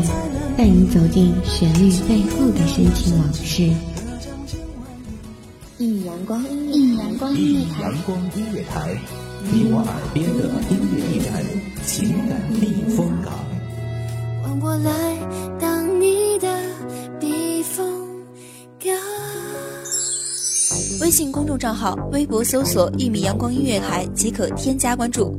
乐，带你走进旋律背后的深情往事。一米阳光，一米阳光音乐台，阳光音乐台，你我耳边的音乐驿站，情感避风港。换我来当你的避风港。微信公众账号、微博搜索“一米阳光音乐台”即可添加关注。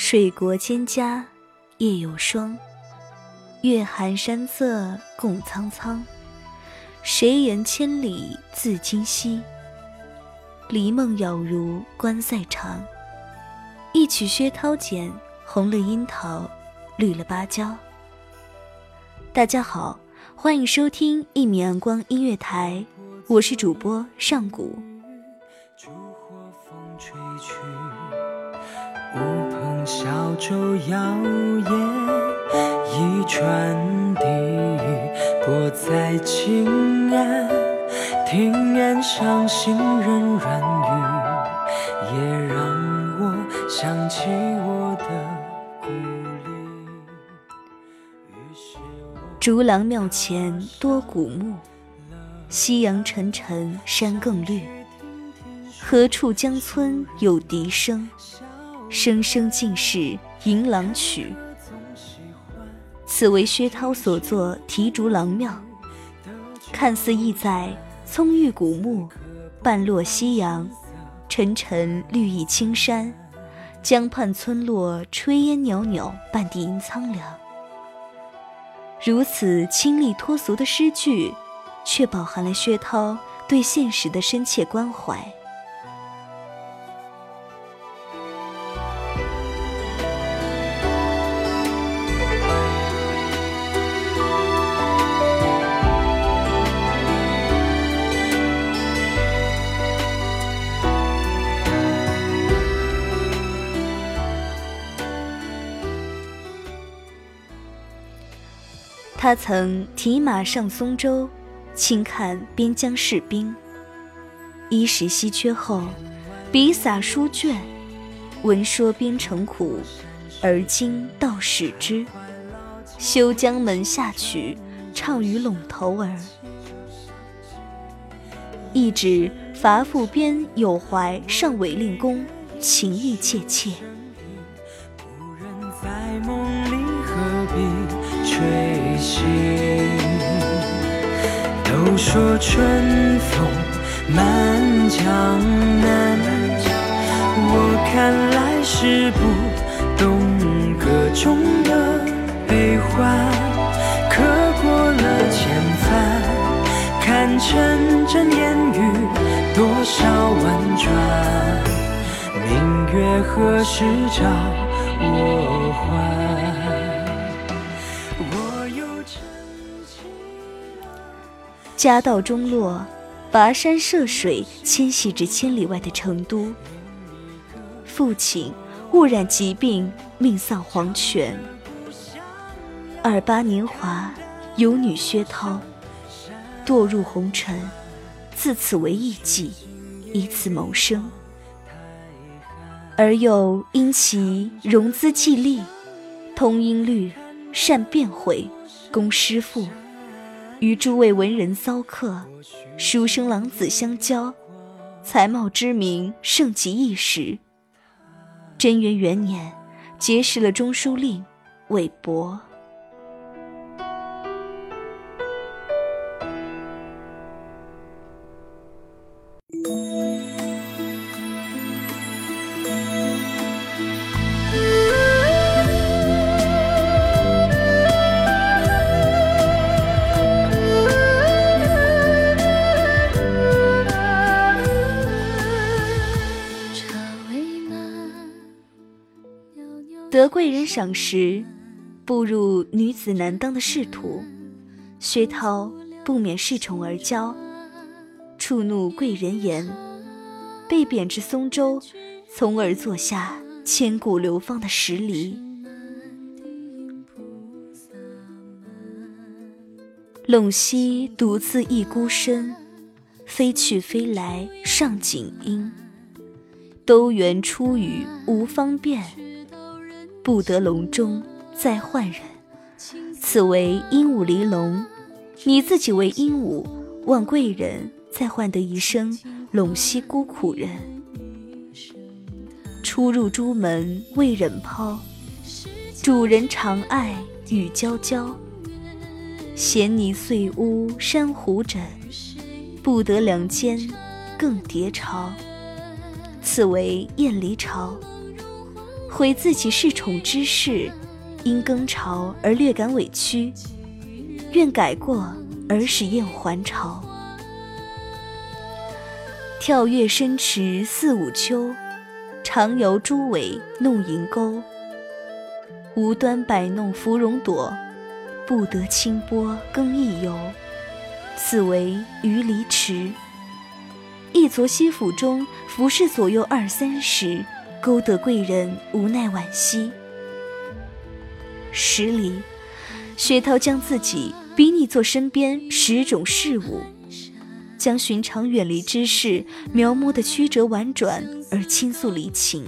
水国蒹葭夜有霜，月寒山色共苍苍。谁言千里自今夕？离梦杳如关塞长。一曲薛涛剪，红了樱桃，绿了芭蕉。大家好，欢迎收听一米阳光音乐台，我是主播上古。小舟摇曳，一船低语泊在近岸，听岸上行人软语，也让我想起我的故里。竹廊庙前多古木，夕阳沉沉山更绿。何处江村有笛声？声声尽是迎郎曲。此为薛涛所作《题竹郎庙》，看似意在葱郁古木，半落夕阳，沉沉绿意青山，江畔村落炊烟袅袅，半地阴苍凉。如此清丽脱俗的诗句，却饱含了薛涛对现实的深切关怀。他曾提马上松州，亲看边疆士兵。衣食稀缺后，笔洒书卷，闻说边城苦，而今道使之。修江门下曲，唱与陇头儿。一指伐复边有怀上韦令公，情意切切。情，都说春风满江南，我看来是不懂歌中的悲欢。刻过了千帆，看城镇烟雨多少婉转。明月何时照我还？家道中落，跋山涉水迁徙至千里外的成都。父亲误染疾病，命丧黄泉。二八年华，有女薛涛堕入红尘，自此为艺妓，以此谋生。而又因其容姿伎丽，通音律，善辩回，工诗赋。与诸位文人骚客、书生郎子相交，才貌之名盛极一时。贞元元年，结识了中书令韦伯。得贵人赏识，步入女子难当的仕途，薛涛不免恃宠而骄，触怒贵人言，被贬至松州，从而坐下千古流芳的石梨。陇西独自一孤身，飞去飞来上锦衣。兜园出语无方便，不得笼中再换人。此为鹦鹉离笼，你自己为鹦鹉，望贵人再换得一生陇西孤苦人。初入朱门未忍抛，主人长爱与娇娇。衔泥碎屋珊瑚枕，不得良间更叠巢。此为燕离巢。悔自己恃宠之事，因更巢而略感委屈，愿改过而使燕还巢。跳跃深池四五秋，常游朱尾弄银钩。无端摆弄芙蓉朵。不得清波更一游，此为鱼离池。一昨西府中服侍左右二三十，勾得贵人无奈惋惜。十里，薛涛将自己比拟作身边十种事物，将寻常远离之事描摹得曲折婉转而倾诉离情。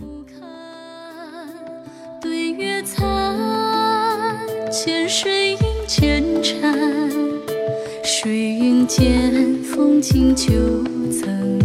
对月残，浅水映。千禅，水云间，风景旧曾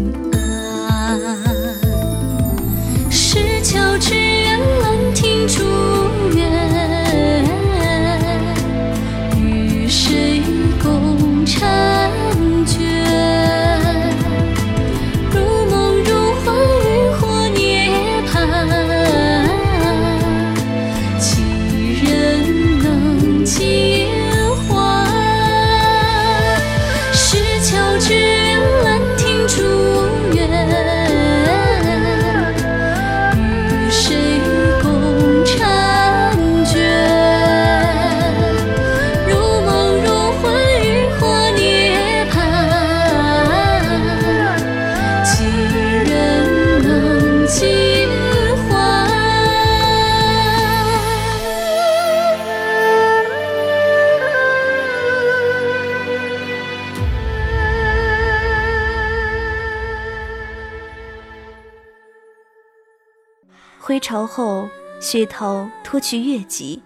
回朝后，薛涛脱去越籍，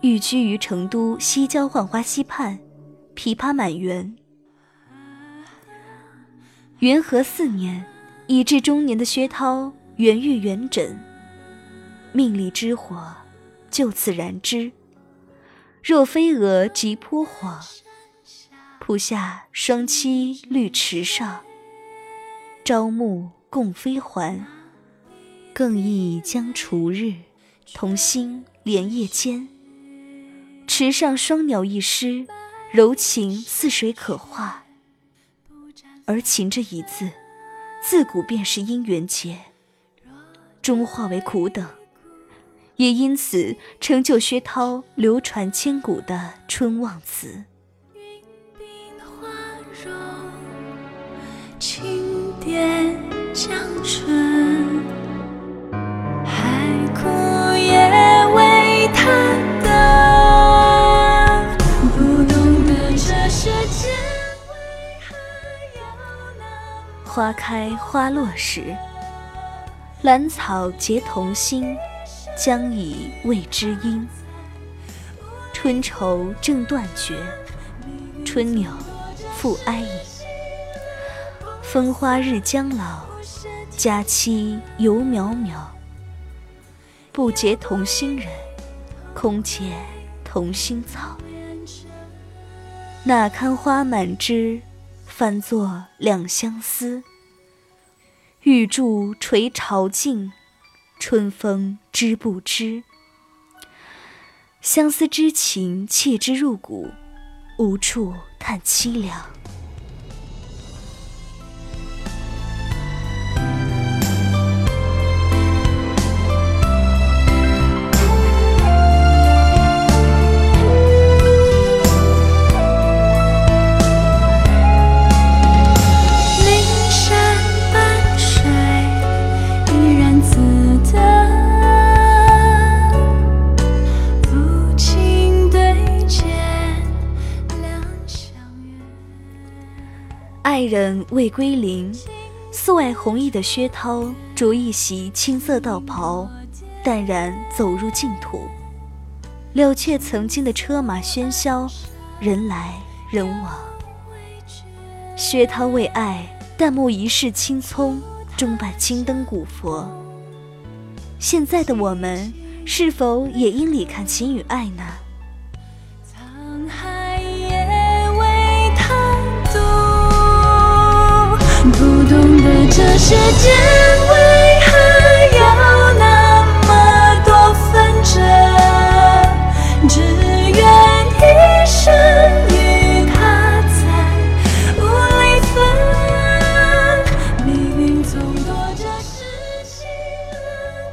寓居于成都西郊浣花溪畔，琵琶满园。元和四年，已至中年的薛涛圆欲圆枕，命里之火就此燃之。若飞蛾即扑火，扑下双栖绿池上，朝暮共飞还。更忆将除日，同心连夜间。池上双鸟一诗，柔情似水可化。而情这一字，自古便是姻缘结，终化为苦等，也因此成就薛涛流传千古的春望词。轻点江春。花开花落时，兰草结同心，将以慰知音。春愁正断绝，春鸟复哀影。风花日将老，佳期犹渺渺。不结同心人，空结同心草。那堪花满枝？翻作两相思，玉柱垂朝镜，春风知不知？相思之情切之入骨，无处叹凄凉。爱人未归零，素爱红衣的薛涛着一袭青色道袍，淡然走入净土。了却曾经的车马喧嚣，人来人往。薛涛为爱淡漠一世青葱，终伴青灯古佛。现在的我们，是否也应理看情与爱呢？这世间为何有那么多纷争，只愿一生与他在无离分。命运总夺这世情而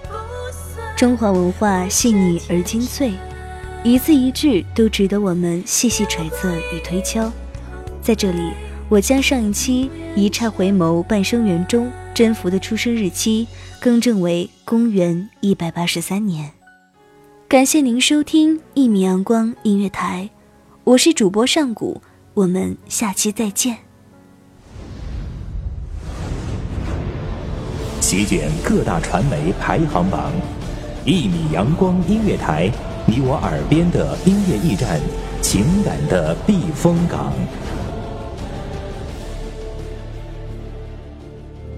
不散。中华文化细腻而精粹，一字一句都值得我们细细揣测与推敲。在这里，我将上一期“一刹回眸，半生缘”中甄宓的出生日期更正为公元一百八十三年。感谢您收听一米阳光音乐台，我是主播上古，我们下期再见。席卷各大传媒排行榜，一米阳光音乐台，你我耳边的音乐驿站，情感的避风港。